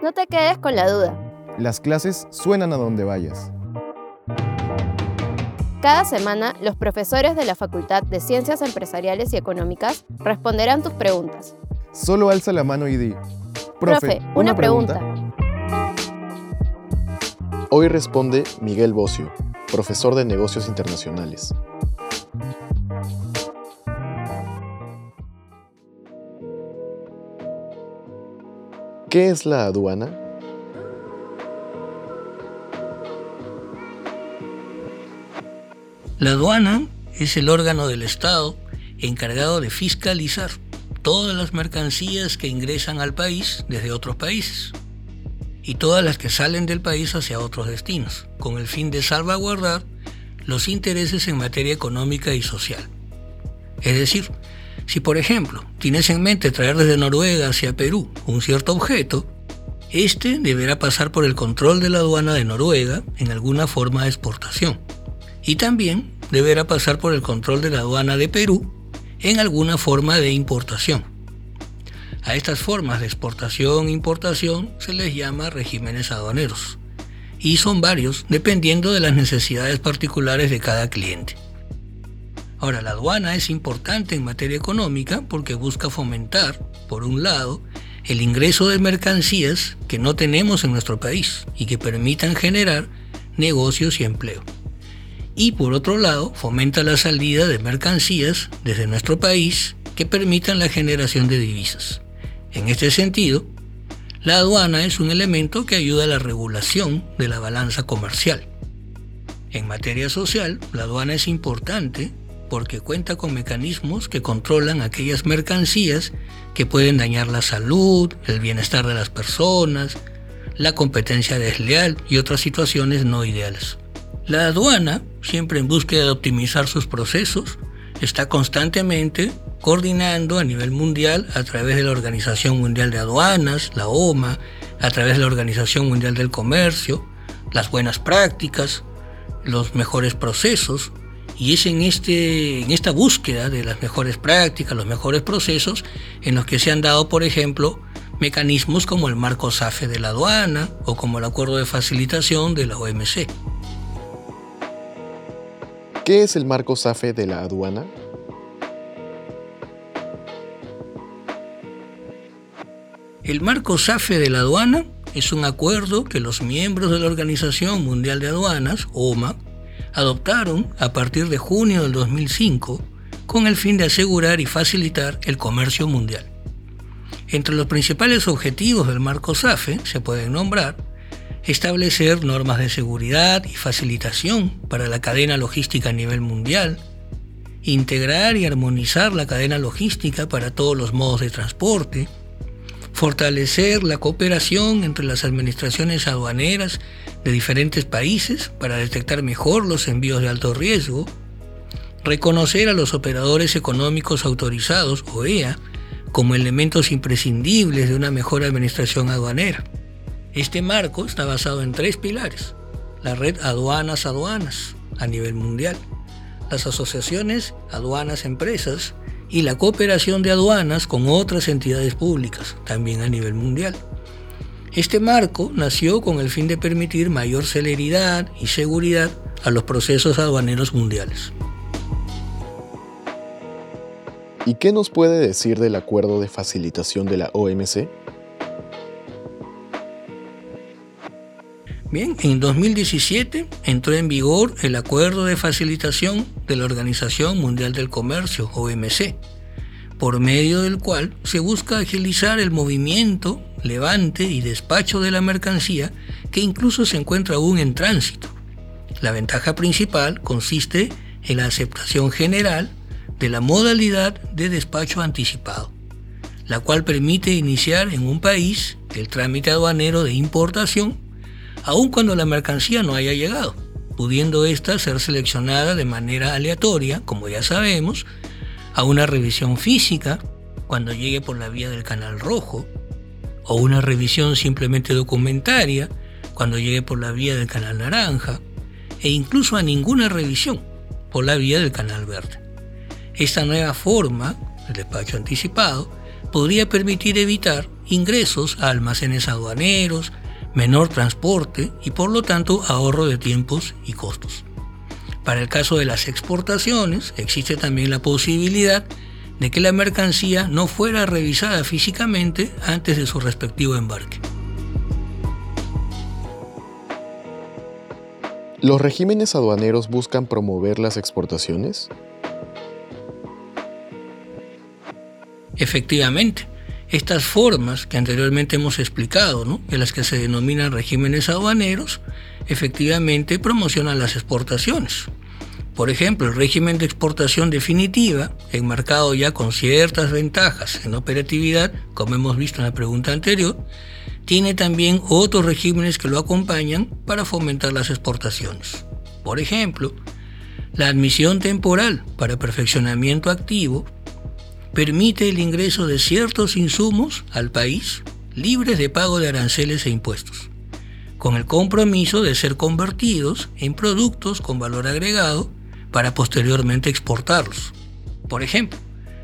No te quedes con la duda. Las clases suenan a donde vayas. Cada semana, los profesores de la Facultad de Ciencias Empresariales y Económicas responderán tus preguntas. Solo alza la mano y di. Profe, una, pregunta. Hoy responde Miguel Bocio, profesor de negocios internacionales. ¿Qué es la aduana? La aduana es el órgano del Estado encargado de fiscalizar todas las mercancías que ingresan al país desde otros países y todas las que salen del país hacia otros destinos, con el fin de salvaguardar los intereses en materia económica y social. Es decir, si por ejemplo tienes en mente traer desde Noruega hacia Perú un cierto objeto, este deberá pasar por el control de la aduana de Noruega en alguna forma de exportación y también deberá pasar por el control de la aduana de Perú en alguna forma de importación. A estas formas de exportación e importación se les llama regímenes aduaneros y son varios dependiendo de las necesidades particulares de cada cliente. Ahora, la aduana es importante en materia económica porque busca fomentar, por un lado, el ingreso de mercancías que no tenemos en nuestro país y que permitan generar negocios y empleo y por otro lado fomenta la salida de mercancías desde nuestro país que permitan la generación de divisas. En este sentido, la aduana es un elemento que ayuda a la regulación de la balanza comercial. En materia social, la aduana es importante porque cuenta con mecanismos que controlan aquellas mercancías que pueden dañar la salud, el bienestar de las personas, la competencia desleal y otras situaciones no ideales. La aduana, siempre en búsqueda de optimizar sus procesos, está constantemente coordinando a nivel mundial a través de la Organización Mundial de Aduanas, la OMA, a través de la Organización Mundial del Comercio, las buenas prácticas, los mejores procesos, y es en, este, en esta búsqueda de las mejores prácticas, los mejores procesos, en los que se han dado, por ejemplo, mecanismos como el marco SAFE de la aduana o como el acuerdo de facilitación de la OMC. ¿Qué es el marco SAFE de la aduana? El marco SAFE de la aduana es un acuerdo que los miembros de la Organización Mundial de Aduanas, OMA, adoptaron a partir de junio del 2005 con el fin de asegurar y facilitar el comercio mundial. Entre los principales objetivos del marco SAFE se pueden nombrar establecer normas de seguridad y facilitación para la cadena logística a nivel mundial, integrar y armonizar la cadena logística para todos los modos de transporte, fortalecer la cooperación entre las administraciones aduaneras de diferentes países para detectar mejor los envíos de alto riesgo, reconocer a los operadores económicos autorizados, OEA, como elementos imprescindibles de una mejor administración aduanera. Este marco está basado en tres pilares. La red Aduanas Aduanas a nivel mundial, las asociaciones Aduanas Empresas y la cooperación de aduanas con otras entidades públicas, también a nivel mundial. Este marco nació con el fin de permitir mayor celeridad y seguridad a los procesos aduaneros mundiales. ¿Y qué nos puede decir del acuerdo de facilitación de la OMC? Bien, en 2017 entró en vigor el Acuerdo de Facilitación de la Organización Mundial del Comercio, OMC, por medio del cual se busca agilizar el movimiento, levante y despacho de la mercancía que incluso se encuentra aún en tránsito. La ventaja principal consiste en la aceptación general de la modalidad de despacho anticipado, la cual permite iniciar en un país el trámite aduanero de importación aun cuando la mercancía no haya llegado, pudiendo ésta ser seleccionada de manera aleatoria, como ya sabemos, a una revisión física cuando llegue por la vía del canal rojo, o una revisión simplemente documentaria cuando llegue por la vía del canal naranja, e incluso a ninguna revisión por la vía del canal verde. Esta nueva forma, el despacho anticipado, podría permitir evitar ingresos a almacenes aduaneros, menor transporte y por lo tanto ahorro de tiempos y costos. Para el caso de las exportaciones, existe también la posibilidad de que la mercancía no fuera revisada físicamente antes de su respectivo embarque. ¿Los regímenes aduaneros buscan promover las exportaciones? Efectivamente, estas formas que anteriormente hemos explicado, ¿no? de las que se denominan regímenes aduaneros, efectivamente promocionan las exportaciones. Por ejemplo, el régimen de exportación definitiva, enmarcado ya con ciertas ventajas en operatividad, como hemos visto en la pregunta anterior, tiene también otros regímenes que lo acompañan para fomentar las exportaciones. Por ejemplo, la admisión temporal para perfeccionamiento activo permite el ingreso de ciertos insumos al país libres de pago de aranceles e impuestos, con el compromiso de ser convertidos en productos con valor agregado para posteriormente exportarlos. Por ejemplo,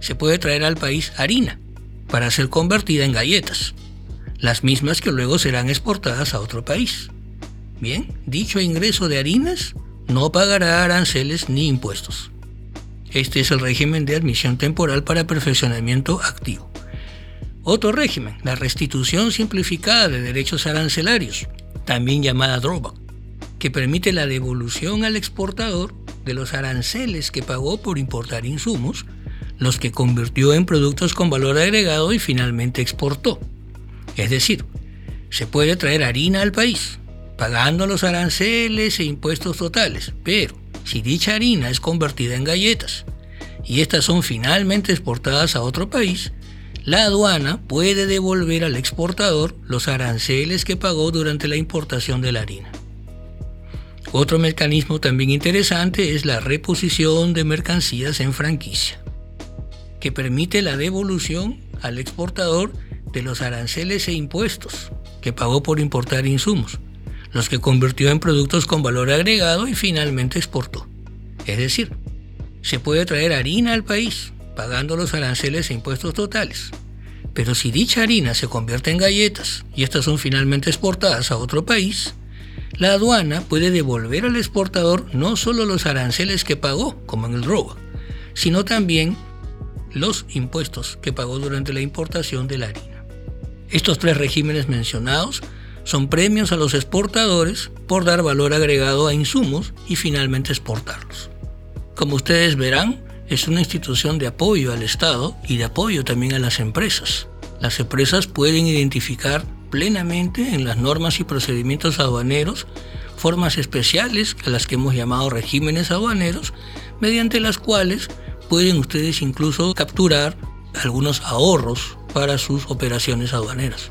se puede traer al país harina para ser convertida en galletas las mismas que luego serán exportadas a otro país. Bien, dicho ingreso de harinas no pagará aranceles ni impuestos. Este es el régimen de admisión temporal para perfeccionamiento activo. Otro régimen, la restitución simplificada de derechos arancelarios, también llamada drawback, que permite la devolución al exportador de los aranceles que pagó por importar insumos, los que convirtió en productos con valor agregado y finalmente exportó. Es decir, se puede traer harina al país, pagando los aranceles e impuestos totales, pero si dicha harina es convertida en galletas y estas son finalmente exportadas a otro país, la aduana puede devolver al exportador los aranceles que pagó durante la importación de la harina. Otro mecanismo también interesante es la reposición de mercancías en franquicia, que permite la devolución al exportador de los aranceles e impuestos que pagó por importar insumos, los que convirtió en productos con valor agregado y finalmente exportó. Es decir, se puede traer harina al país pagando los aranceles e impuestos totales, pero si dicha harina se convierte en galletas y estas son finalmente exportadas a otro país, la aduana puede devolver al exportador no solo los aranceles que pagó, como en el robo, sino también los impuestos que pagó durante la importación de la harina. Estos tres regímenes mencionados son premios a los exportadores por dar valor agregado a insumos y finalmente exportarlos. Como ustedes verán, es una institución de apoyo al Estado y de apoyo también a las empresas. Las empresas pueden identificar plenamente en las normas y procedimientos aduaneros formas especiales a las que hemos llamado regímenes aduaneros, mediante las cuales pueden ustedes incluso capturar algunos ahorros para sus operaciones aduaneras.